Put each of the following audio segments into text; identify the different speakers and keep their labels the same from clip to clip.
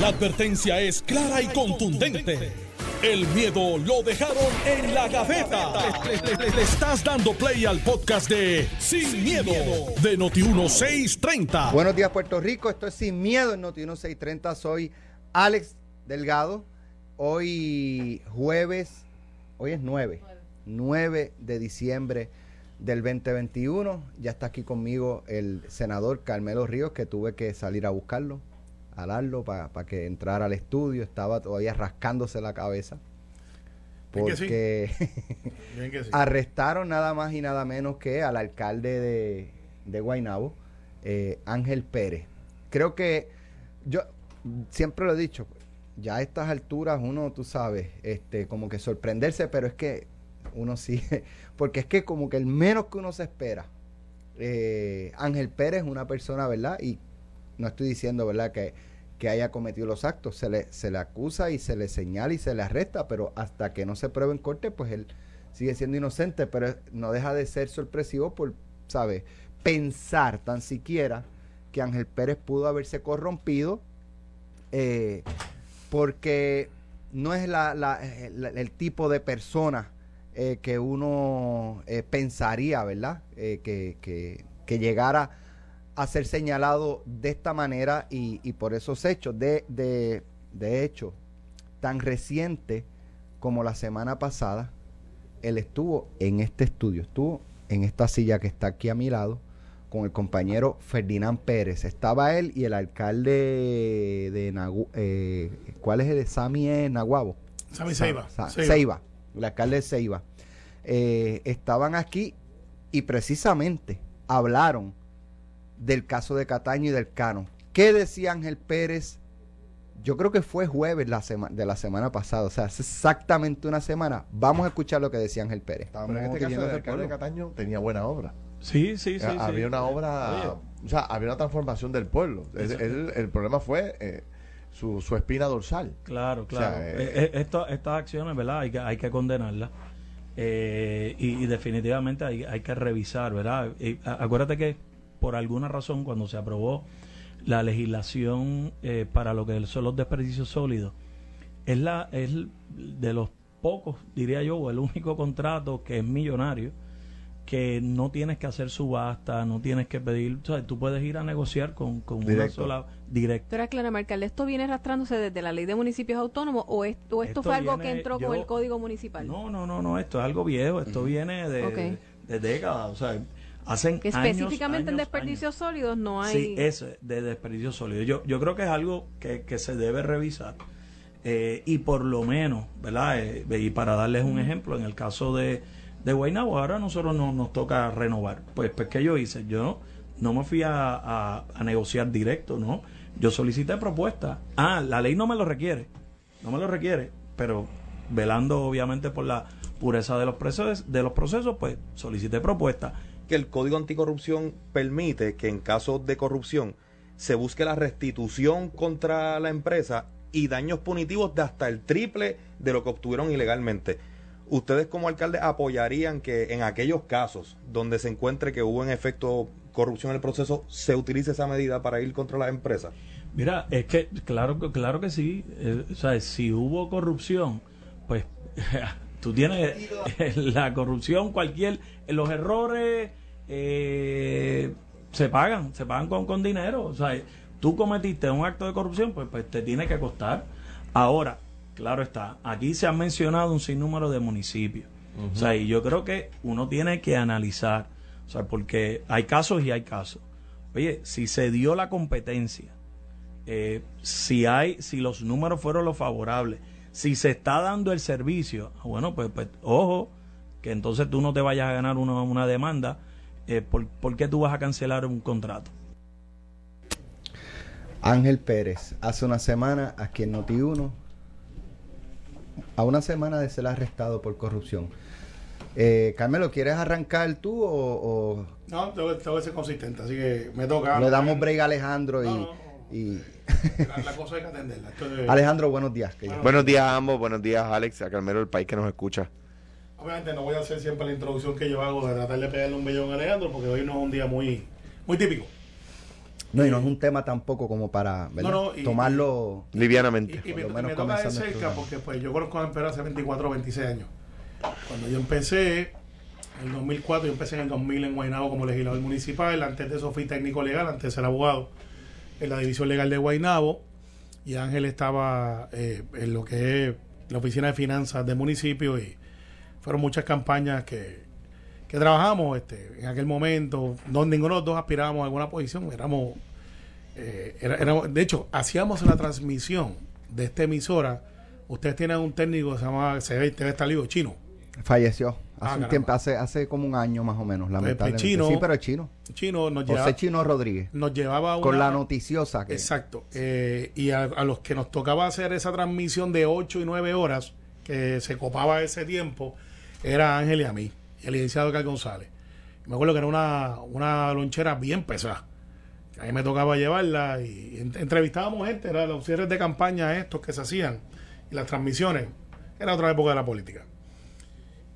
Speaker 1: La advertencia es clara y contundente. El miedo lo dejaron en la gaveta. Le, estás dando play al podcast de Sin, miedo, de Noti1630.
Speaker 2: Buenos días, Puerto Rico. Esto es Sin Miedo en Noti1630. Soy Alex Delgado. Hoy jueves, hoy es 9, 9 de diciembre del 2021. Ya está aquí conmigo el senador Carmelo Ríos, que tuve que salir a buscarlo, a darlo para que entrara al estudio. Estaba todavía rascándose la cabeza. Porque arrestaron nada más y nada menos que al alcalde de, de Guaynabo, eh, Ángel Pérez. Creo que yo siempre lo he dicho, ya a estas alturas uno, tú sabes, este, como que sorprenderse, pero es que uno sí, porque es que como que el menos que uno se espera. Eh, Ángel Pérez una persona, ¿verdad? Y no estoy diciendo, ¿verdad? Que, que haya cometido los actos, se le, se le acusa y se le señala y se le arresta, pero hasta que no se pruebe en corte, pues él sigue siendo inocente, pero no deja de ser sorpresivo por, ¿sabes? Pensar tan siquiera que Ángel Pérez pudo haberse corrompido eh, porque no es la, el tipo de persona eh, que uno eh, pensaría, ¿verdad? Eh, que, que, llegara a ser señalado de esta manera y, y por esos hechos. De, de, de, hecho, tan reciente como la semana pasada, él estuvo en este estudio, estuvo en esta silla que está aquí a mi lado con el compañero Ferdinand Pérez. Estaba él y el alcalde de Nagu, ¿cuál es el de Sami Naguabo?
Speaker 3: Sami Seiba.
Speaker 2: Seiba el alcalde de Ceiba, eh, estaban aquí y precisamente hablaron del caso de Cataño y del Cano. ¿Qué decía Ángel Pérez? Yo creo que fue jueves la de la semana pasada, o sea, hace exactamente una semana. Vamos a escuchar lo que decía Ángel Pérez.
Speaker 4: Pero en este caso el alcalde de Cataño tenía buena obra.
Speaker 3: Sí, sí, sí.
Speaker 4: había una obra, o sea, había una transformación del pueblo. El, problema fue eh, su, su espina dorsal.
Speaker 3: Claro, claro. Eh, eh, estas acciones, ¿verdad? Hay que, hay que condenarlas. Eh, y, definitivamente hay, hay, que revisar, ¿verdad? Y, acuérdate que por alguna razón cuando se aprobó la legislación para lo que son los desperdicios sólidos, es, la, es de los pocos, diría yo, o el único contrato que es millonario que no tienes que hacer subasta, no tienes que pedir, o sea, tú puedes ir a negociar con, con una sola directa.
Speaker 5: Pero Clara ¿esto viene arrastrándose desde la ley de municipios autónomos o, esto, esto, fue algo que entró con el código municipal?
Speaker 3: No, no, no, no, esto es algo viejo, esto viene de, de, décadas, o sea, hacen
Speaker 5: que específicamente en desperdicios sólidos no hay...
Speaker 3: Sí, eso, de desperdicios sólidos. Yo, yo creo que es algo que, que se debe revisar. Eh, y por lo menos, ¿verdad? Eh, y para darles un ejemplo, en el caso de de Guaynabo, ahora a nosotros no, nos toca renovar. Pues, pues ¿qué yo hice? Yo no me fui a, negociar directo, ¿no? Yo solicité propuesta. Ah, la ley no me lo requiere, no me lo requiere, pero velando obviamente por la pureza de los procesos, de los procesos pues solicité propuesta.
Speaker 6: Que el Código Anticorrupción permite que en caso de corrupción se busque la restitución contra la empresa y daños punitivos de hasta el triple de lo que obtuvieron ilegalmente. ¿Ustedes como alcalde apoyarían que en aquellos casos donde se encuentre que hubo en efecto corrupción en el proceso, se utilice esa medida para ir contra las empresas?
Speaker 3: Mira, es que claro, claro que sí. Eh, o sea, si hubo corrupción, pues tú tienes la corrupción, cualquier, los errores eh, se pagan, se pagan con, con dinero. O sea, tú cometiste un acto de corrupción, pues, pues te tiene que costar. Ahora, Claro está. Aquí se han mencionado un sinnúmero de municipios. O sea, y yo creo que uno tiene que analizar, o sea, porque hay casos y hay casos. Oye, si se dio la competencia, eh, si hay, si los números fueron los favorables, si se está dando el servicio, ah, bueno, pues, pues ojo, que entonces tú no te vayas a ganar una, una demanda, eh, por, ¿por qué tú vas a cancelar un contrato?
Speaker 2: Ángel Pérez, hace una semana aquí en Noti1 a una semana de ser arrestado por corrupción. Eh, Carmelo, ¿quieres arrancar tú o...?
Speaker 3: No, tengo, que ser consistente, así que me toca...
Speaker 2: Le damos break a Alejandro y...
Speaker 3: la, cosa hay que atenderla.
Speaker 2: Alejandro, buenos días.
Speaker 4: buenos días a ambos, buenos días Alex, a Carmelo, el país que nos escucha.
Speaker 3: Obviamente no voy a hacer siempre la introducción que yo hago de tratar de pegarle un bellón a Alejandro, porque hoy no es un día muy, muy típico.
Speaker 2: No, y no es un tema tampoco como para tomarlo
Speaker 4: livianamente.
Speaker 7: Y, me, me, toca de cerca porque pues yo conozco a la hace 24 o 26 años. Cuando yo empecé, en el 2004, yo empecé en el 2000 en Guaynabo como legislador municipal. Antes de eso fui técnico legal, antes de ser abogado en la división legal de Guaynabo. Y Ángel estaba eh, en lo que es la oficina de finanzas del municipio y fueron muchas campañas que, que trabajamos este, en aquel momento, donde ninguno de los dos aspirábamos a alguna posición, éramos, eh, de hecho, hacíamos la transmisión de esta emisora, ustedes tienen un técnico que se llama, se debe estar chino.
Speaker 2: Falleció. Hace ah, un tiempo, hace, hace como un año más o menos, pues, pues, lamentablemente.
Speaker 7: chino,
Speaker 2: sí, pero es chino.
Speaker 7: Chino nos
Speaker 2: José Chino Rodríguez.
Speaker 7: Nos llevaba
Speaker 2: Con la noticiosa.
Speaker 7: Que... Exacto. Eh, y a, a, los que nos tocaba hacer esa transmisión de 8 y 9 horas, que se copaba ese tiempo, era Ángel y a mí el licenciado Carl González. Me acuerdo que era una, una lonchera bien pesada. A mí me tocaba llevarla y entrevistábamos gente, eran los cierres de campaña estos que se hacían y las transmisiones. Era otra época de la política.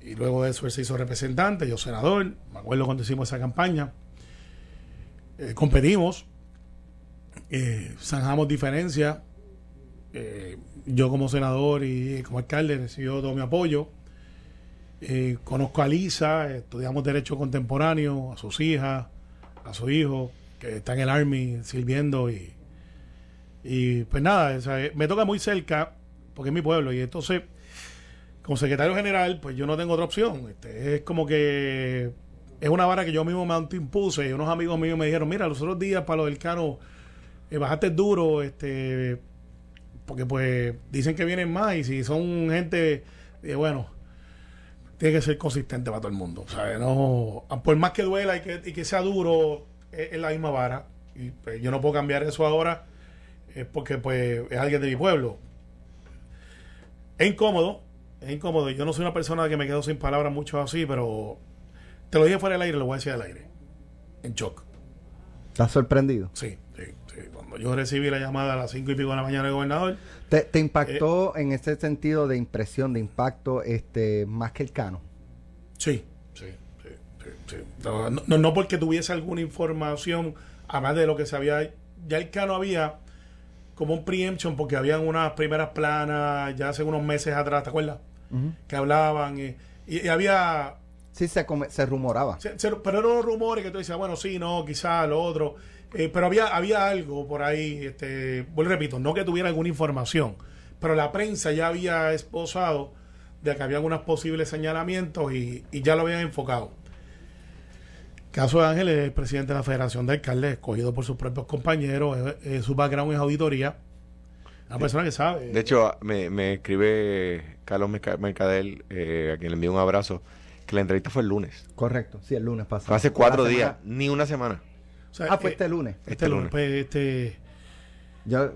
Speaker 7: Y luego de eso él se hizo representante, yo senador. Me acuerdo cuando hicimos esa campaña. Eh, competimos, eh, zanjamos diferencias. Eh, yo como senador y como alcalde recibió todo mi apoyo. Eh, conozco a Lisa, estudiamos Derecho Contemporáneo, a sus hijas, a su hijo, que está en el Army sirviendo y, y pues nada, eh, me toca muy cerca, porque es mi pueblo, y entonces, como secretario general, pues yo no tengo otra opción. Este, es como que es una vara que yo mismo me impuse y unos amigos míos me dijeron, mira, los otros días para lo del caro, eh, bajaste duro, este, porque pues dicen que vienen más y si son gente, bueno, tiene que ser consistente para todo el mundo. No, por más que duela y que, y que sea duro, es, la misma vara. Y pues, yo no puedo cambiar eso ahora es porque pues es alguien de mi pueblo. Es incómodo, es incómodo. Yo no soy una persona que me quedo sin palabras mucho así, pero te lo dije fuera del aire, lo voy a decir al aire. En shock.
Speaker 2: ¿Estás sorprendido?
Speaker 7: Sí, yo recibí la llamada a las cinco y pico de la mañana del gobernador,
Speaker 2: ¿Te, impactó eh, en ese sentido de impresión, de impacto, este más que el Cano?
Speaker 7: Sí, sí, sí. No, no, porque tuviese alguna información, además de lo que se había... Ya el Cano había como un preemption, porque habían unas primeras planas ya hace unos meses atrás, ¿te acuerdas? Que hablaban y, había...
Speaker 2: Sí, se, se rumoraba.
Speaker 7: pero eran rumores que tú decías, bueno, sí, no, quizá lo otro. Eh, pero había, había algo por ahí, este, vuelvo repito, no que tuviera alguna información, pero la prensa ya había esposado de que había algunos posibles señalamientos y, ya lo habían enfocado. Caso de Ángel es el presidente de la Federación de Alcaldes, escogido por sus propios compañeros, su background es auditoría. Una persona que sabe.
Speaker 4: De hecho, me, escribe Carlos Mercadel, eh, a quien le envío un abrazo, que la entrevista fue el lunes.
Speaker 2: Correcto, sí, el lunes pasado.
Speaker 4: hace cuatro días, ni una semana
Speaker 2: ah, fue este lunes.
Speaker 7: Este, este lunes. Pues, este,
Speaker 2: yo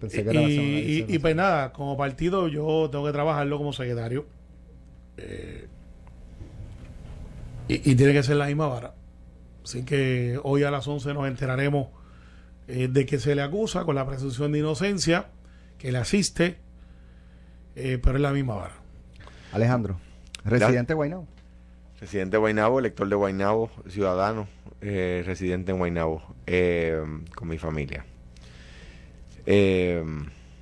Speaker 7: pensé que era y, y, pues nada, como partido yo tengo que trabajarlo como secretario. Eh, y, tiene que ser la misma vara. Así que hoy a las 11 nos enteraremos eh, de que se le acusa con la presunción de inocencia, que le asiste, eh, pero es la misma vara.
Speaker 2: Alejandro, residente de Guaynabo.
Speaker 4: Residente de Guaynabo, elector de Guaynabo, ciudadano, eh, residente en Guaynabo, eh, con mi familia.
Speaker 2: Eh,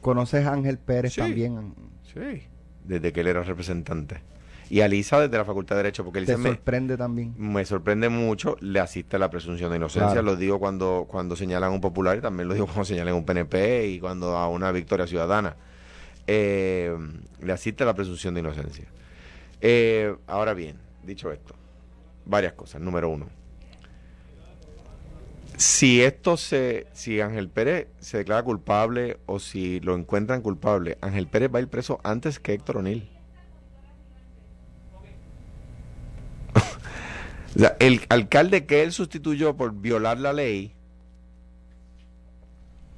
Speaker 2: ¿Conoces a Ángel Pérez también?
Speaker 4: Sí, desde que él era representante. Y a Lisa desde la Facultad de Derecho, porque
Speaker 2: ¿Te sorprende también?
Speaker 4: Me sorprende mucho, le asiste la presunción de inocencia, lo digo cuando, cuando señalan a un popular y también lo digo cuando señalan a un PNP y cuando a una victoria ciudadana. le asiste la presunción de inocencia. ahora bien, dicho esto, varias cosas. Número uno, si esto se, si Ángel Pérez se declara culpable o si lo encuentran culpable, Ángel Pérez va a ir preso antes que Héctor O'Neill. o sea, el alcalde que él sustituyó por violar la ley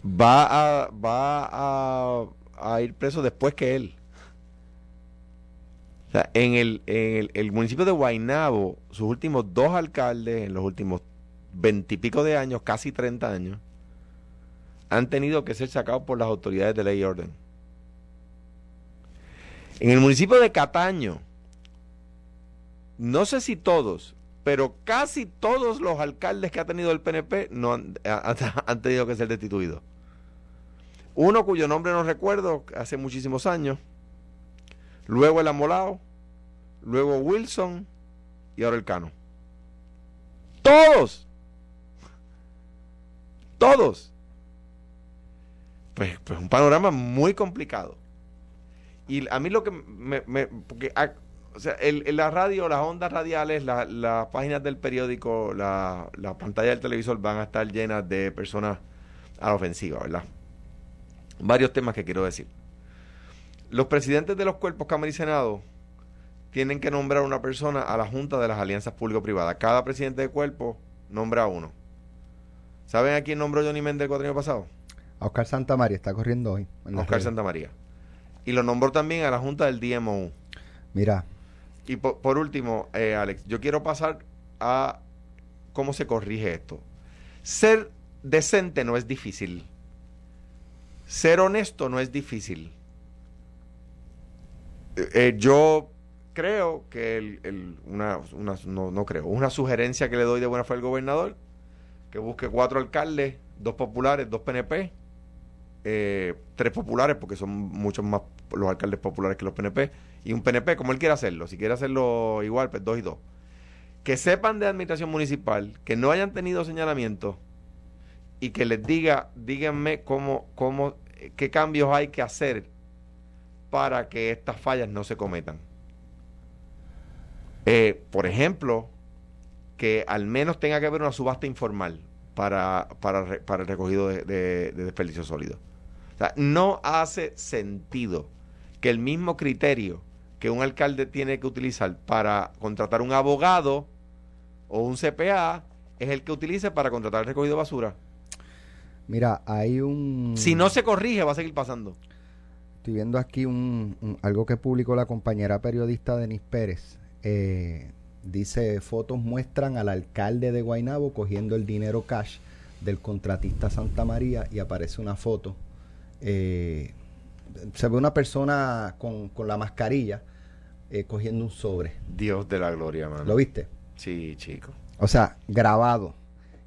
Speaker 4: va a, va a, a ir preso después que él. En el, municipio de Guaynabo, sus últimos dos alcaldes, en los últimos veintipico de años, casi treinta años, han tenido que ser sacados por las autoridades de ley y orden. En el municipio de Cataño, no sé si todos, pero casi todos los alcaldes que ha tenido el PNP no han, han tenido que ser destituidos. Uno cuyo nombre no recuerdo, hace muchísimos años. Luego el Amolao, luego Wilson y ahora el Cano. Todos. Todos. Pues, pues un panorama muy complicado. Y a mí lo que me... porque, o sea, el, la radio, las ondas radiales, las páginas del periódico, la, la pantalla del televisor van a estar llenas de personas a la ofensiva, ¿verdad? Varios temas que quiero decir. Los presidentes de los cuerpos Cámara y Senado tienen que nombrar una persona a la Junta de las Alianzas Público-Privadas. Cada presidente de cuerpo nombra a uno. ¿Saben a quién nombró Johnny Méndez el cuatro años pasado?
Speaker 2: A Oscar Santamaría, está corriendo hoy.
Speaker 4: Oscar Santamaría. Y lo nombró también a la Junta del DMO.
Speaker 2: Mira.
Speaker 4: Y por, último, eh, Alex, yo quiero pasar a cómo se corrige esto. Ser decente no es difícil. Ser honesto no es difícil. Eh, eh, yo creo que el, una, no, no, creo, una sugerencia que le doy de buena fe al gobernador, que busque cuatro alcaldes, dos populares, dos PNP, eh, tres populares, porque son muchos más los alcaldes populares que los PNP, y un PNP, como él quiera hacerlo. Si quiere hacerlo igual, pues dos y dos. Que sepan de administración municipal, que no hayan tenido señalamiento y que les diga, díganme cómo, cómo, qué cambios hay que hacer para que estas fallas no se cometan. Eh, por ejemplo, que al menos tenga que haber una subasta informal para, para, para el recogido de, de, de desperdicio sólido. O sea, no hace sentido que el mismo criterio que un alcalde tiene que utilizar para contratar un abogado o un CPA es el que utilice para contratar el recogido de basura.
Speaker 2: Mira, hay un...
Speaker 4: Si no se corrige, va a seguir pasando.
Speaker 2: Estoy viendo aquí un, algo que publicó la compañera periodista Denis Pérez. Eh, dice, fotos muestran al alcalde de Guaynabo cogiendo el dinero cash del contratista Santa María y aparece una foto. Eh, se ve una persona con, la mascarilla eh, cogiendo un sobre.
Speaker 4: Dios de la gloria, mano.
Speaker 2: ¿Lo viste?
Speaker 4: Sí, chico.
Speaker 2: O sea, grabado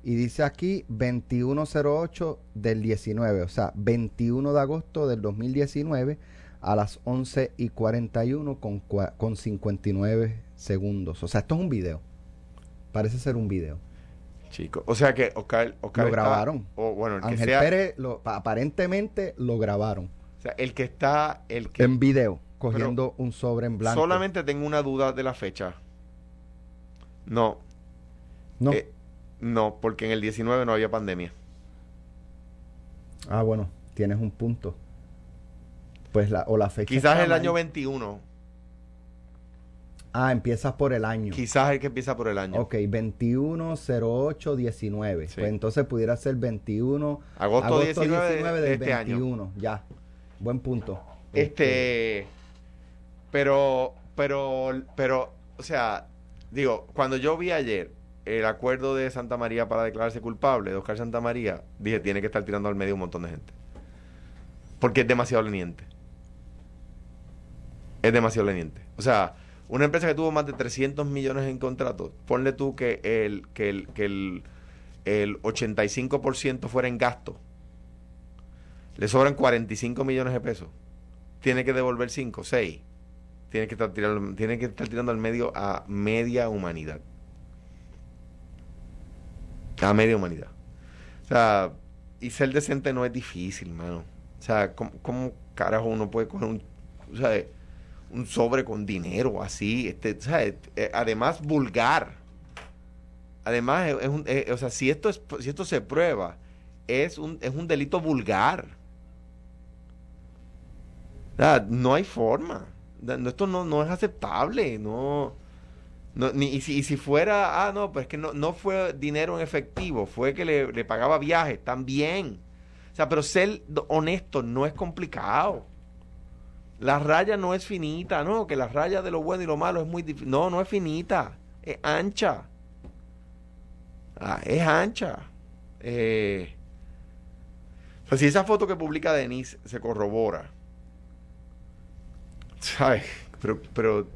Speaker 2: y dice aquí 2108 del 19, o sea, 21 de agosto del 2019 a las 11 y 41 con, con 59 segundos. O sea, esto es un video. Parece ser un video.
Speaker 4: Chico, o sea que Oscar,
Speaker 2: lo grabaron.
Speaker 4: o bueno, el
Speaker 2: Ángel Pérez aparentemente lo grabaron.
Speaker 4: O sea, el que está el que,
Speaker 2: en video cogiendo un sobre en blanco.
Speaker 4: Solamente tengo una duda de la fecha. No.
Speaker 2: No. Eh,
Speaker 4: no, porque en el 19 no había pandemia.
Speaker 2: Ah, bueno, tienes un punto. Pues la, o la fecha.
Speaker 4: Quizás el año 21.
Speaker 2: Ah, empiezas por el año.
Speaker 4: Quizás el que empieza por el año.
Speaker 2: Ok, 21, 08, 19. Pues entonces pudiera ser 21.
Speaker 4: Agosto, 19, de, este
Speaker 2: 21. Año. Ya. Buen punto.
Speaker 4: Este, este. Pero, pero, pero, o sea, digo, cuando yo vi ayer el acuerdo de Santa María para declararse culpable de Oscar Santa María, dije, tiene que estar tirando al medio un montón de gente. Porque es demasiado leniente. Es demasiado leniente. O sea, una empresa que tuvo más de 300 millones en contratos, ponle tú que el, que el, que el, el 85% fuera en gasto. Le sobran 45 millones de pesos. Tiene que devolver 5, 6. Tiene que estar tirando, tiene que estar tirando al medio a media humanidad a media humanidad. O sea, y ser decente no es difícil, mano. O sea, ¿cómo, carajo uno puede coger un, o sea, un sobre con dinero así? Este, sea, eh, además vulgar. Además, es un, eh, o sea, si esto, es, si esto se prueba, es un, es un delito vulgar. O sea, no hay forma. Esto no, no es aceptable. No. No, ni, y, si, si fuera, ah, no, pues que no, no fue dinero en efectivo, fue que le, le pagaba viajes, también. O sea, pero ser honesto no es complicado. La raya no es finita, no, que la raya de lo bueno y lo malo es muy difícil. No, no es finita, es ancha. Ah, es ancha. Eh, pues si esa foto que publica Denise se corrobora, ¿sabes? Pero, pero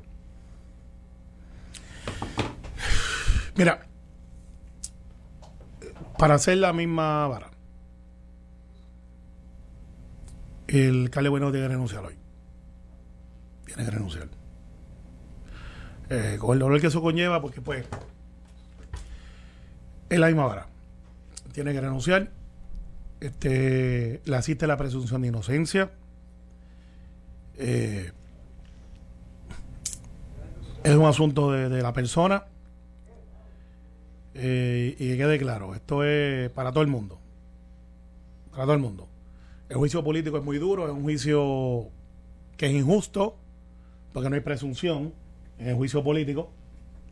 Speaker 7: Mira, para hacer la misma vara, el Cale Bueno tiene que renunciar hoy. Tiene que renunciar. Eh, con el dolor que eso conlleva, porque pues es la misma vara. Tiene que renunciar. Este, le asiste la presunción de inocencia. Eh, es un asunto de, la persona. Eh, y que quede claro, esto es para todo el mundo. Para todo el mundo. El juicio político es muy duro, es un juicio que es injusto, porque no hay presunción en el juicio político.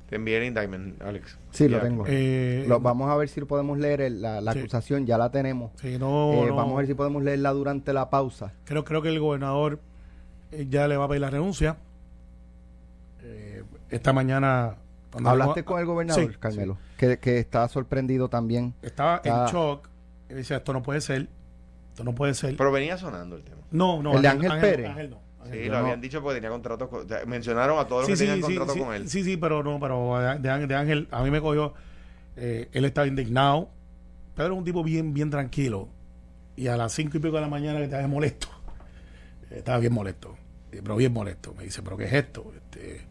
Speaker 4: Te envié el indictment, Alex.
Speaker 2: Sí, lo tengo. Eh, vamos a ver si podemos leer la, acusación, ya la tenemos.
Speaker 7: Sí, no,
Speaker 2: eh, Vamos a ver si podemos leerla durante la pausa.
Speaker 7: Creo, creo que el gobernador eh, ya le va a pedir la renuncia. esta mañana...
Speaker 2: ¿Hablaste con el gobernador, Carmelo? Que, que, está sorprendido también.
Speaker 7: Estaba en shock. Y decía, esto no puede ser. Esto no puede ser.
Speaker 4: Pero venía sonando el tema.
Speaker 7: No, no.
Speaker 2: El de Ángel, Pérez. Ángel
Speaker 4: no. Sí, lo habían dicho porque tenía contrato mencionaron a todos los que tenían contrato con él.
Speaker 7: Sí, sí, pero no, pero de, Ángel, a mí me cogió, eh, él estaba indignado, Pedro es un tipo bien, bien tranquilo. Y a las cinco y pico de la mañana que estaba molesto, estaba bien molesto, pero bien molesto. Me dice, pero ¿qué es esto? Este,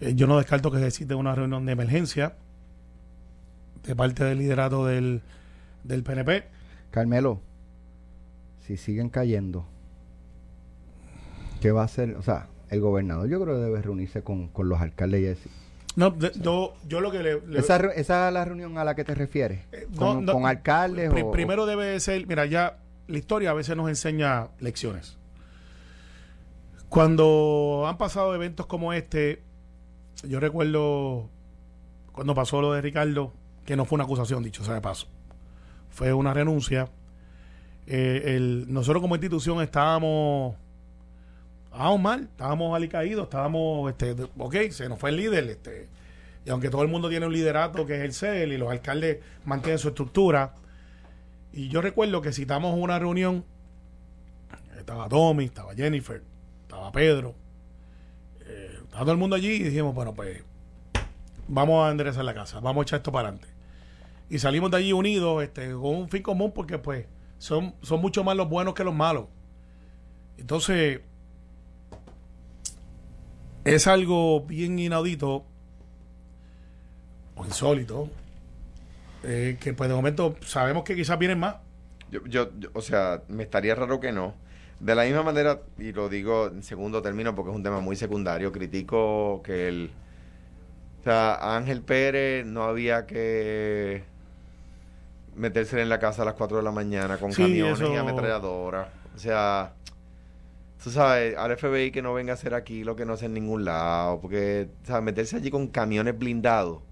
Speaker 7: eh, yo no descarto que se existe una reunión de emergencia de parte del liderato del, del PNP.
Speaker 2: Carmelo, si siguen cayendo ¿Qué va a hacer? O sea, el gobernador yo creo que debe reunirse con, los alcaldes y decir.
Speaker 7: No, yo, yo lo que le...
Speaker 2: ¿Esa, ¿Esa, es la reunión a la que te refieres? Eh, ¿Con, alcaldes?
Speaker 7: primero debe ser, mira, ya la historia a veces nos enseña lecciones. Cuando han pasado eventos como este, yo recuerdo cuando pasó lo de Ricardo, que no fue una acusación, dicho sea de paso, fue una renuncia. Eh, el, nosotros como institución estábamos estábamos mal, estábamos alicaídos, estábamos, este, ok, se nos fue el líder, este, y aunque todo el mundo tiene un liderato que es el CEL y los alcaldes mantienen su estructura, y yo recuerdo que citamos una reunión, estaba Tommy, estaba Jennifer, estaba Pedro, eh, estaba todo el mundo allí y dijimos, bueno, pues vamos a enderezar la casa, vamos a echar esto para adelante. Y salimos de allí unidos, este, con un fin común, porque pues son, son mucho más los buenos que los malos. Entonces, es algo bien inaudito o insólito eh, que pues de momento sabemos que quizás vienen más.
Speaker 4: Yo, yo, o sea, me estaría raro que no. De la misma manera, y lo digo en segundo término porque es un tema muy secundario, critico que el... O sea, Ángel Pérez no había que meterse en la casa a las 4 de la mañana con camiones y ametralladoras. O sea, tú sabes, al FBI que no venga a hacer aquí lo que no hace en ningún lado, porque, ¿sabes? Meterse allí con camiones blindados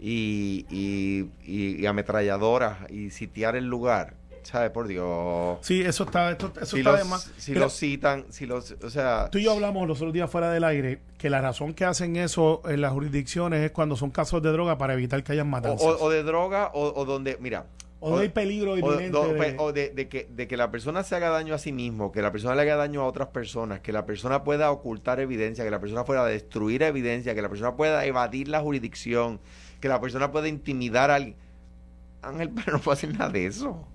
Speaker 4: y, y, y, ametralladoras y sitiar el lugar, ¿sabes? Por Dios.
Speaker 7: Sí, eso está, eso
Speaker 4: si
Speaker 7: está
Speaker 4: los, Si los citan, si los, o sea...
Speaker 7: Tú y yo hablamos los otros días fuera del aire que la razón que hacen eso en las jurisdicciones es cuando son casos de droga para evitar que hayan matanzas.
Speaker 4: O, o de droga o, o donde, mira,
Speaker 7: o, hay peligro
Speaker 4: inminente. O, de, de, que, de que la persona se haga daño a sí mismo, que la persona le haga daño a otras personas, que la persona pueda ocultar evidencia, que la persona pueda destruir evidencia, que la persona pueda evadir la jurisdicción, que la persona pueda intimidar a alguien. Ángel, pero no puede hacer nada de eso.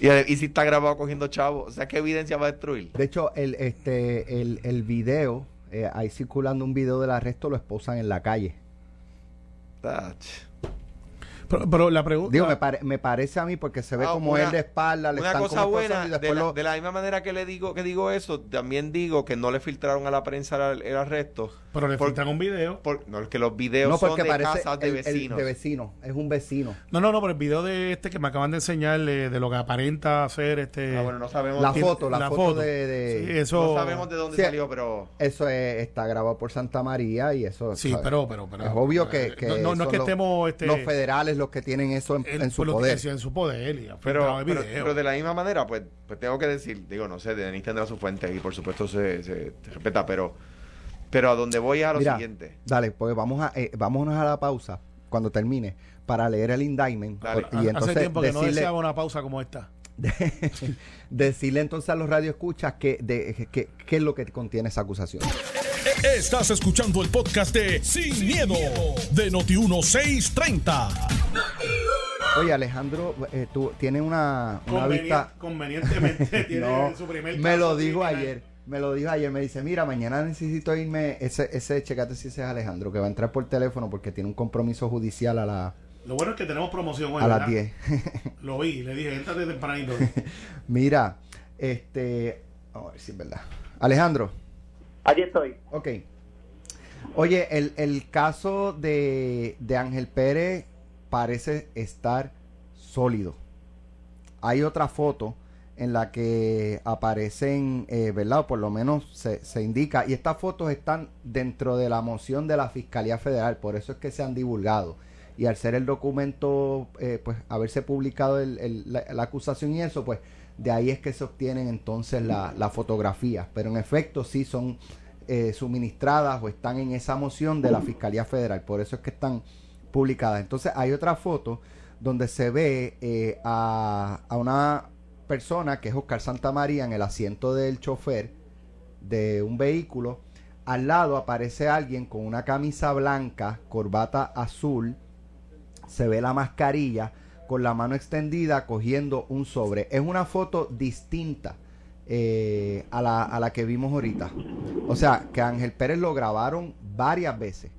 Speaker 4: Y, y, si está grabado cogiendo chavos, o sea, ¿qué evidencia va a destruir?
Speaker 2: De hecho, el, este, el, el video, eh, ahí circulando un video del arresto, lo esposan en la calle.
Speaker 7: Pero, la pregunta.
Speaker 2: Digo, me, me, parece a mí porque se ve ah, como él de espalda.
Speaker 4: Le una cosa buena, de la, misma manera que le digo que digo eso, también digo que no le filtraron a la prensa el, arresto.
Speaker 7: Pero le filtran un video.
Speaker 4: no, es que los videos son de casas de vecinos.
Speaker 2: de vecinos, es un vecino.
Speaker 7: No, no, no, pero el video de este que me acaban de enseñar de, lo que aparenta ser este.
Speaker 4: Ah, bueno, no sabemos.
Speaker 2: La foto, la, foto, de.
Speaker 7: eso,
Speaker 4: no sabemos de dónde salió, pero.
Speaker 2: Eso está grabado por Santa María y eso.
Speaker 7: Sí, pero, pero, pero.
Speaker 2: Es obvio que.
Speaker 7: no, no, es que estemos.
Speaker 2: Este, los federales los que tienen eso en, su poder.
Speaker 7: en su poder.
Speaker 4: pero, pero, de la misma manera, pues, pues tengo que decir, digo, no sé, Denis tendrá su fuente y por supuesto se, se, respeta, pero pero a donde voy a lo siguiente.
Speaker 2: Dale, pues vamos a, eh, vámonos a la pausa cuando termine para leer el indictment.
Speaker 7: y entonces Hace tiempo que no deseaba una pausa como esta.
Speaker 2: decirle entonces a los radioescuchas que, de, que, es lo que contiene esa acusación.
Speaker 1: Estás escuchando el podcast de Sin, miedo, de Noti1630.
Speaker 2: Oye, Alejandro, eh, tú tienes una, una vista.
Speaker 7: Convenientemente tiene su primer
Speaker 2: Me lo dijo ayer. Me lo dijo ayer. Me dice: Mira, mañana necesito irme. Ese, ese checate si ese es Alejandro, que va a entrar por teléfono porque tiene un compromiso judicial a la.
Speaker 7: Lo bueno es que tenemos promoción hoy.
Speaker 2: A las 10.
Speaker 7: lo vi, le dije: Entrate tempranito.
Speaker 2: Mira, este. Vamos a ver si es verdad. Alejandro.
Speaker 8: Allí estoy.
Speaker 2: Ok. Oye, el, el caso de, de Ángel Pérez parece estar sólido. Hay otra foto en la que aparecen, eh, ¿verdad? Por lo menos se, se, indica, y estas fotos están dentro de la moción de la Fiscalía Federal, por eso es que se han divulgado. Y al ser el documento, eh, pues haberse publicado el, la, acusación y eso, pues de ahí es que se obtienen entonces las la fotografías. Pero en efecto sí son eh, suministradas o están en esa moción de la Fiscalía Federal, por eso es que están publicada. Entonces hay otra foto donde se ve eh, a, una persona que es Oscar Santamaría en el asiento del chofer de un vehículo. Al lado aparece alguien con una camisa blanca, corbata azul, se ve la mascarilla con la mano extendida cogiendo un sobre. Es una foto distinta eh, a, la, a la que vimos ahorita. O sea, que Ángel Pérez lo grabaron varias veces.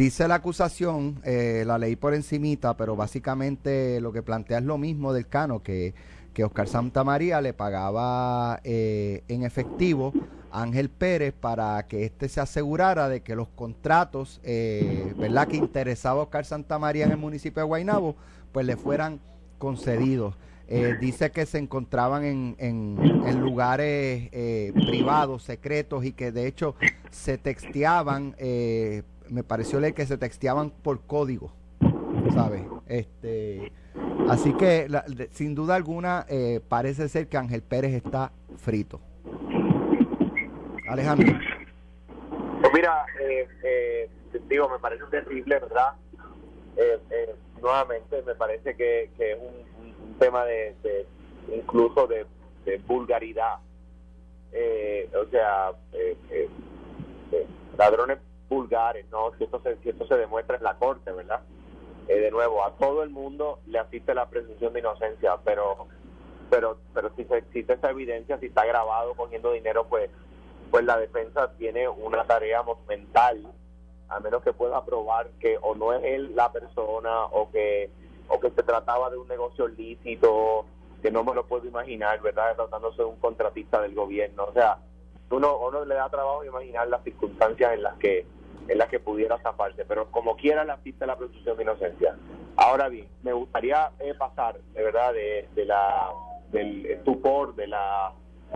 Speaker 2: Dice la acusación, eh, la leí por encimita, pero básicamente lo que plantea es lo mismo del Cano, que, que Oscar Santamaría le pagaba eh, en efectivo a Ángel Pérez para que éste se asegurara de que los contratos, eh, ¿verdad?, que interesaba a Oscar Santamaría en el municipio de Guaynabo, pues le fueran concedidos. Dice que se encontraban en, en, lugares privados, secretos y que de hecho se texteaban me pareció leer que se texteaban por código, ¿sabes? Este, así que sin duda alguna eh, parece ser que Ángel Pérez está frito. Alejandro.
Speaker 8: Pues mira, eh, eh, digo, me parece terrible, ¿verdad? nuevamente me parece que, es un, tema de, incluso de, vulgaridad. o sea, ladrones vulgares, ¿no? Si esto se, si esto se demuestra en la corte, ¿verdad? Eh, de nuevo, a todo el mundo le asiste la presunción de inocencia, pero pero pero si se existe esa evidencia, si está grabado cogiendo dinero, pues pues la defensa tiene una tarea mental, a menos que pueda probar que o no es él la persona o que o que se trataba de un negocio lícito, que no me lo puedo imaginar, ¿verdad? Tratándose de un contratista del gobierno, o sea, uno, uno le da trabajo imaginar las circunstancias en las que en las que pudiera zafarse, pero como quiera la asiste la presunción de inocencia. Ahora bien, me gustaría eh, pasar, de verdad, de, la del estupor, de la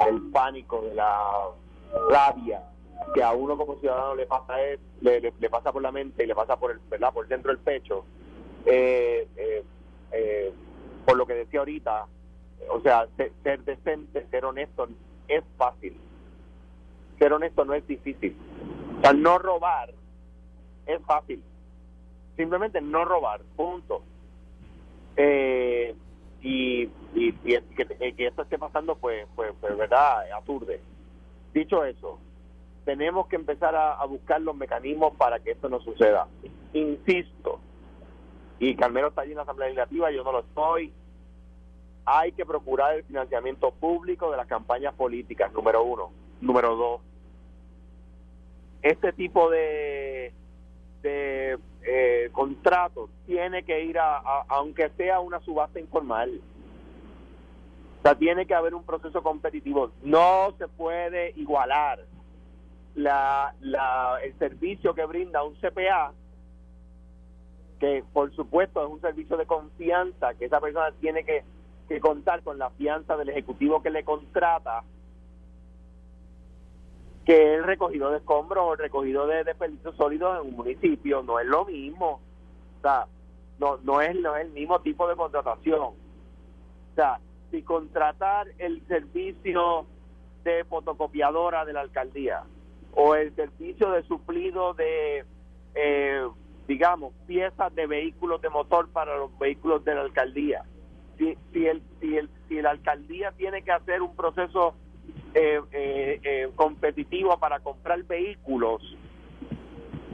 Speaker 8: del pánico, de la rabia que a uno como ciudadano le pasa es, le, le, pasa por la mente y le pasa por el verdad por dentro del pecho eh, eh, por lo que decía ahorita o sea ser, ser decente ser honesto es fácil. Ser honesto no es difícil. O sea no robar es fácil. Simplemente no robar, punto. Eh, y, y, que, que, esto esté pasando, pues, pues, pues, verdad, aturde. Dicho eso, tenemos que empezar a, buscar los mecanismos para que esto no suceda. Insisto, y Carmelo está allí en la Asamblea Legislativa, yo no lo estoy. Hay que procurar el financiamiento público de las campañas políticas, número uno. Número dos, este tipo de de eh, contrato tiene que ir a, aunque sea una subasta informal. O sea, tiene que haber un proceso competitivo. No se puede igualar la, la, el servicio que brinda un CPA, que por supuesto es un servicio de confianza, que esa persona tiene que, que contar con la fianza del ejecutivo que le contrata que el recogido de escombros o el recogido de desperdicios sólidos en un municipio no es lo mismo. O sea, no, no, es, no es el mismo tipo de contratación. O sea, si contratar el servicio de fotocopiadora de la alcaldía o el servicio de suplido de, eh, digamos, piezas de vehículos de motor para los vehículos de la alcaldía. Si, si, el, si, el, si la alcaldía tiene que hacer un proceso eh, eh, eh, competitivo para comprar vehículos,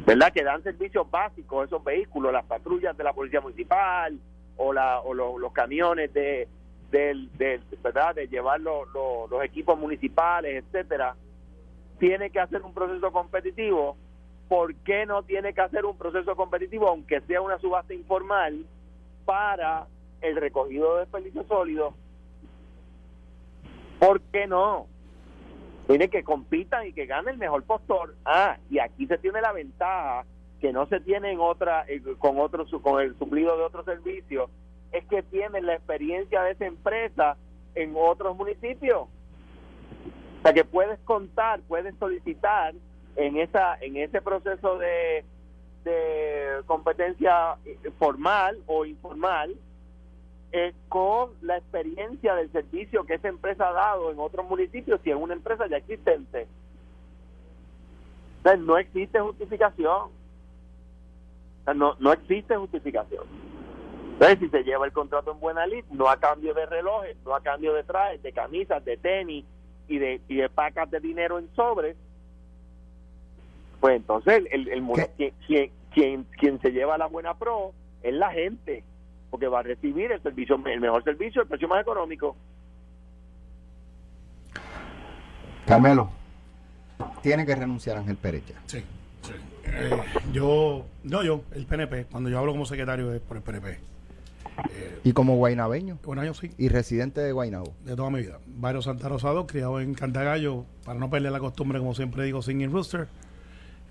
Speaker 8: ¿verdad? Que dan servicios básicos esos vehículos, las patrullas de la policía municipal o, la, o los camiones de, del, ¿verdad? de llevar los equipos municipales, etcétera, tiene que hacer un proceso competitivo. ¿Por qué no tiene que hacer un proceso competitivo, aunque sea una subasta informal, para el recogido de desperdicios sólidos? ¿Por qué no? Tiene que compitan y que gane el mejor postor. Ah, y aquí se tiene la ventaja que no se tiene en otra, con otro, con el suplido de otros servicios, es que tienen la experiencia de esa empresa en otros municipios. O sea que puedes contar, puedes solicitar en esa, en ese proceso de, de competencia eh, formal o informal eh, con la experiencia del servicio que esa empresa ha dado en otros municipios y en una empresa ya existente. no existe justificación. no, no existe justificación. Entonces, si se lleva el contrato en buena lid, no a cambio de relojes, no a cambio de trajes, de camisas, de tenis y de, y de pacas de dinero en sobres, pues entonces el, el, quien, quien, quien se lleva la buena pro es la gente porque va a recibir el servicio el mejor servicio el precio más económico.
Speaker 2: Carmelo tiene que renunciar Ángel Pérez
Speaker 7: sí, sí. Eh, yo no yo el PNP cuando yo hablo como secretario es por el PNP
Speaker 2: eh, y como guainabeño
Speaker 7: bueno, sí.
Speaker 2: y residente de Guainabo
Speaker 7: de toda mi vida. Varios Santa Rosado criado en Cantagallo para no perder la costumbre como siempre digo singing rooster.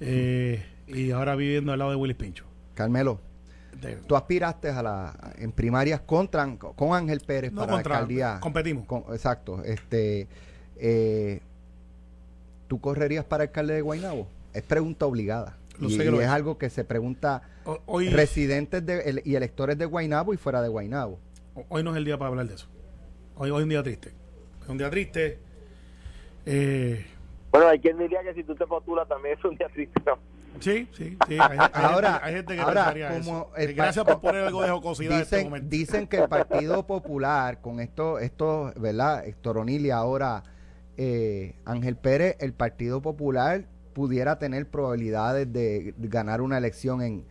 Speaker 7: Eh, y ahora viviendo al lado de Willis Pincho.
Speaker 2: Carmelo Tú aspiraste a la en primarias contra con Ángel Pérez para la alcaldía.
Speaker 7: Competimos.
Speaker 2: exacto. Este, eh, ¿Tú correrías para alcalde de Guaynabo? Es pregunta obligada. y, es, algo que se pregunta hoy, residentes de, y electores de Guaynabo y fuera de Guaynabo.
Speaker 7: Hoy no es el día para hablar de eso. Hoy, hoy es un día triste. Es un día triste. Eh,
Speaker 8: bueno, hay quien diría que si tú te postulas también es un día triste.
Speaker 7: Sí, sí, sí. Hay, ahora, hay gente, que ahora, como eh, Gracias por poner algo de jocosidad
Speaker 2: dicen, este momento. Dicen que el Partido Popular, con esto, esto ¿verdad? Y ahora eh, Ángel Pérez, el Partido Popular pudiera tener probabilidades de ganar una elección en,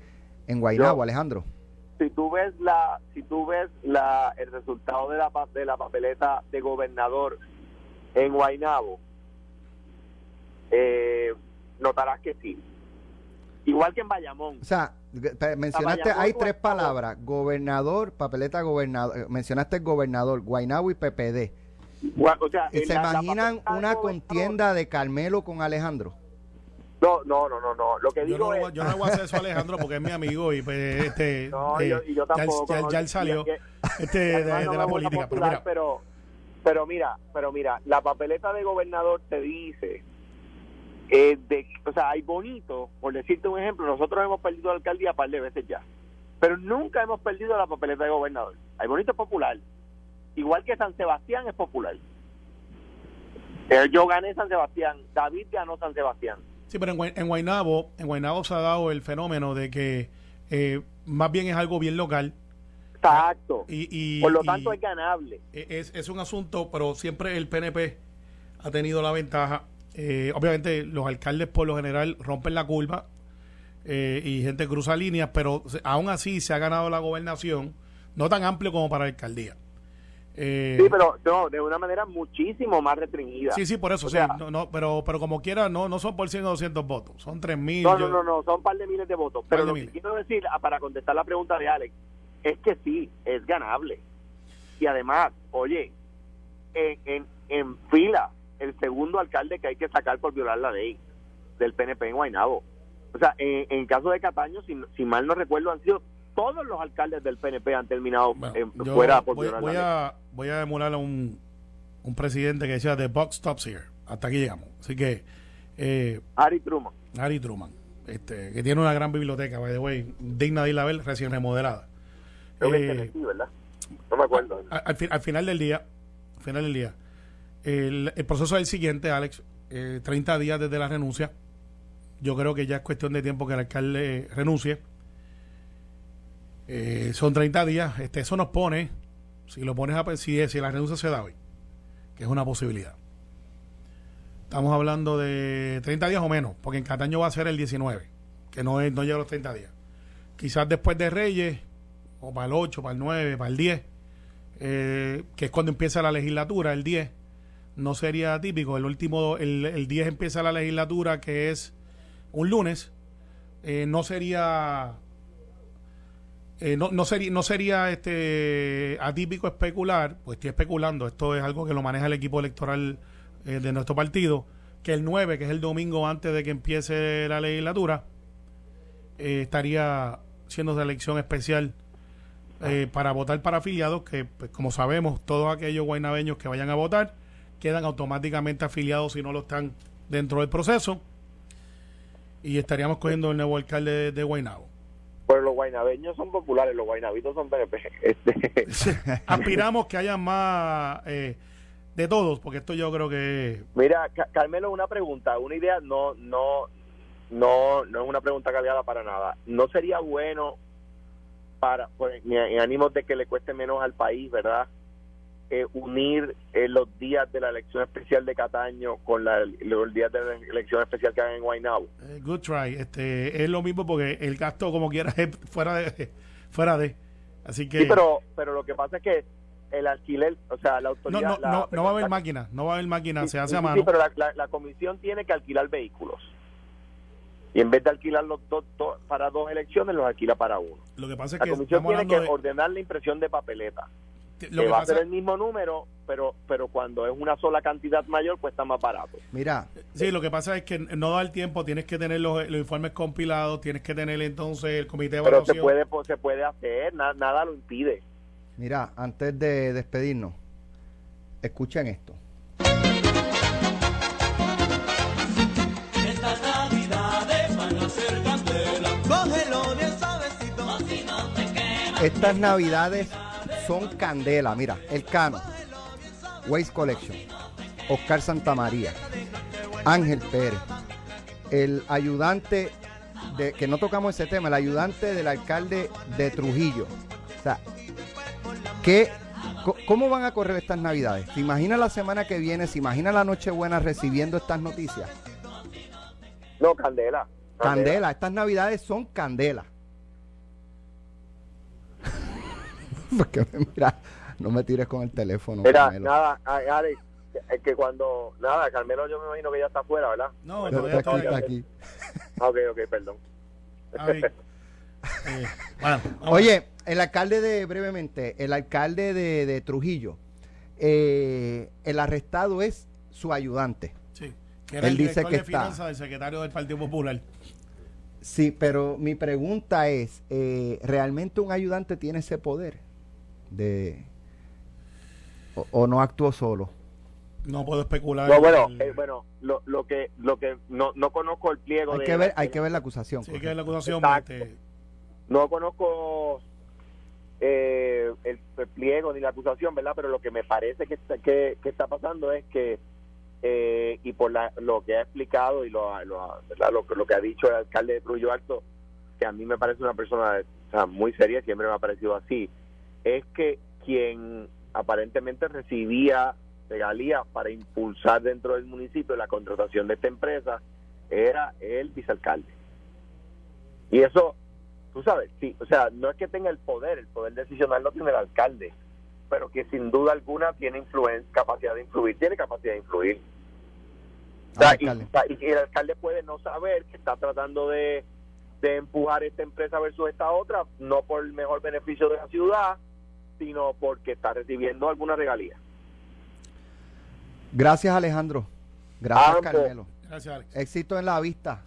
Speaker 2: en Guaynabo, Alejandro.
Speaker 8: Si tú ves la, si tú ves la, el resultado de la, de la papeleta de gobernador en Guaynabo, eh, notarás que sí Igual que en Bayamón.
Speaker 2: O sea, mencionaste, hay tres palabras, gobernador, papeleta gobernador, eh, mencionaste gobernador, Guainabo y PPD. O sea, ¿Se imaginan una contienda de Carmelo con Alejandro?
Speaker 8: No, no, no, no, no. Lo que
Speaker 7: yo
Speaker 8: digo
Speaker 7: no,
Speaker 8: es...
Speaker 7: yo no voy a hacer eso a Alejandro porque es mi amigo y pues este no, yo, y yo tampoco, ya, ya, él salió este, de, de, la política.
Speaker 8: pero, mira, pero, pero mira, pero mira, la papeleta de gobernador te dice eh, de, o sea, hay bonito, por decirte un ejemplo, nosotros hemos perdido la alcaldía un par de veces ya, pero nunca hemos perdido la papeleta de gobernador. Hay bonito es popular, igual que San Sebastián es popular. Eh, yo gané San Sebastián, David ganó San Sebastián.
Speaker 7: Sí, pero en, en Guaynabo, en Guaynabo se ha dado el fenómeno de que eh, más bien es algo bien local.
Speaker 8: Exacto. Y, por lo tanto es ganable.
Speaker 7: E, es, es un asunto, pero siempre el PNP ha tenido la ventaja eh, obviamente los alcaldes por lo general rompen la curva eh, y gente cruza líneas, pero aún así se ha ganado la gobernación, no tan amplio como para la alcaldía.
Speaker 8: Eh, sí, pero no, de una manera muchísimo más restringida.
Speaker 7: Sí, sí, por eso, sí. no, pero, pero como quiera, no, no son por 100 o 200 votos, son 3 mil.
Speaker 8: No, no, no, no, son un par de miles de votos. Pero lo que quiero decir, ah, para contestar la pregunta de Alex, es que sí, es ganable. Y además, oye, en, en, en fila el segundo alcalde que hay que sacar por violar la ley del PNP en Guaynabo. O sea, en, caso de Cataño, si, mal no recuerdo, han sido todos los alcaldes del PNP han terminado fuera por violar
Speaker 7: voy
Speaker 8: la
Speaker 7: a, Voy a emular a un, un presidente que decía, the box stops here. Hasta aquí llegamos. Así que...
Speaker 8: Eh, Harry Truman.
Speaker 7: Harry Truman. Este, que tiene una gran biblioteca, by the way, digna de ir a ver, recién remodelada.
Speaker 8: Eh, ¿verdad? No me acuerdo.
Speaker 7: Al, al, final del día, al final del día, el, proceso es el siguiente, Alex. 30 eh, días desde la renuncia. Yo creo que ya es cuestión de tiempo que el alcalde renuncie. Eh, son 30 días. Este, eso nos pone, si lo pones a si, si la renuncia se da hoy, que es una posibilidad. Estamos hablando de 30 días o menos, porque en Cataño va a ser el 19, que no, es, no llega a los 30 días. Quizás después de Reyes, o para el 8, para el 9, para el 10, eh, que es cuando empieza la legislatura, el 10, no sería típico. El último, el, el 10 empieza la legislatura, que es un lunes, eh, no sería eh, no, no, sería, no sería este atípico especular, pues estoy especulando, esto es algo que lo maneja el equipo electoral eh, de nuestro partido, que el 9, que es el domingo antes de que empiece la legislatura, estaría siendo de elección especial para votar para afiliados, que pues, como sabemos, todos aquellos guaynabeños que vayan a votar quedan automáticamente afiliados si no lo están dentro del proceso, y estaríamos cogiendo el nuevo alcalde de, de Guaynabo.
Speaker 8: Pero los guaynabeños son populares, los guaynabitos son PNP. Este.
Speaker 7: Aspiramos que haya más eh, de todos, porque esto yo creo que...
Speaker 8: Mira, Carmelo, una pregunta, una idea, no, no, no, no es una pregunta cargada para nada. ¿No sería bueno para, pues, en ánimos de que le cueste menos al país, verdad? Eh, unir eh, los días de la elección especial de Cataño con la, los días de la elección especial que hagan en Guaynabo.
Speaker 7: Eh, good try. Este, es lo mismo porque el gasto, como quiera, es fuera de. fuera de así que.
Speaker 8: Sí, pero, pero lo que pasa es que el alquiler, o sea, la autoridad.
Speaker 7: No, no, no, no va a haber máquina, no va a haber máquina, se hace a mano.
Speaker 8: Sí, pero la, la, comisión tiene que alquilar vehículos. Y en vez de alquilarlos dos, para dos elecciones, los alquila para uno.
Speaker 7: Lo que pasa es
Speaker 8: la
Speaker 7: que.
Speaker 8: La comisión tiene que ordenar la impresión de papeleta lo que, va a ser el mismo número, pero pero cuando es una sola cantidad mayor, cuesta más barato.
Speaker 7: Mira, sí, lo que pasa es que no da el tiempo, tienes que tener los, informes compilados, tienes que tener entonces el comité de
Speaker 8: evaluación. Pero se puede, se puede hacer, nada lo impide.
Speaker 2: Mira, antes de despedirnos, escuchen esto. Estas navidades van a ser candela. Estas navidades son candela. Mira, el Cano, Waste Collection, Oscar Santamaría, Ángel Pérez, el ayudante de, que no tocamos ese tema, el ayudante del alcalde de Trujillo. O sea, ¿qué, ¿cómo van a correr estas navidades? ¿Se imagina la semana que viene? ¿Se imagina la Nochebuena recibiendo estas noticias?
Speaker 8: No, candela.
Speaker 2: Candela, estas navidades son candela. Porque mira, no me tires con el teléfono.
Speaker 8: Mira, nada, Alex, es que cuando, nada, Carmelo yo me imagino que ya está afuera, ¿verdad?
Speaker 7: No, todavía está,
Speaker 8: está
Speaker 7: aquí.
Speaker 8: ok, ok, perdón.
Speaker 2: Eh, Oye, el alcalde de, brevemente, el alcalde de, Trujillo, eh, el arrestado es su ayudante.
Speaker 7: Sí, que era Él el dice que de finanzas del secretario del Partido Popular.
Speaker 2: Sí, pero mi pregunta es, eh, ¿realmente un ayudante tiene ese poder? De o, no actuó solo
Speaker 7: no puedo especular.
Speaker 8: Bueno eh, bueno lo, lo que lo que no, no conozco el pliego
Speaker 2: hay que ver hay que ver la acusación
Speaker 7: sí, hay que ver la acusación
Speaker 8: este, no conozco eh, el, pliego ni la acusación verdad pero lo que me parece que está, que, está pasando es que eh, y por la, lo que ha explicado y lo, lo, lo, que ha dicho el alcalde de Trujillo Alto que a mí me parece una persona muy seria siempre me ha parecido así es que quien aparentemente recibía regalías para impulsar dentro del municipio la contratación de esta empresa era el vicealcalde. Y eso, tú sabes, sí, o sea, no es que tenga el poder, el poder decisional no tiene el alcalde, pero que sin duda alguna tiene influencia, capacidad de influir, tiene capacidad de influir. y, y, el alcalde puede no saber que está tratando de, de empujar esta empresa versus esta otra, no por el mejor beneficio de la ciudad, sino porque está recibiendo alguna regalía.
Speaker 2: Gracias Alejandro. Gracias Carmelo. Gracias Alex. Éxito en la vista.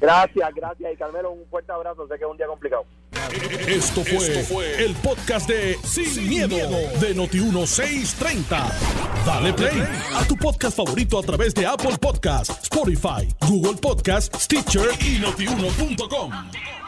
Speaker 8: Gracias, gracias y Carmelo un fuerte abrazo. Sé que es un día complicado.
Speaker 1: Esto fue, el podcast de Sin, miedo, de Noti1630. Dale play a tu podcast favorito a través de Apple Podcasts, Spotify, Google Podcasts, Stitcher y notiuno.com.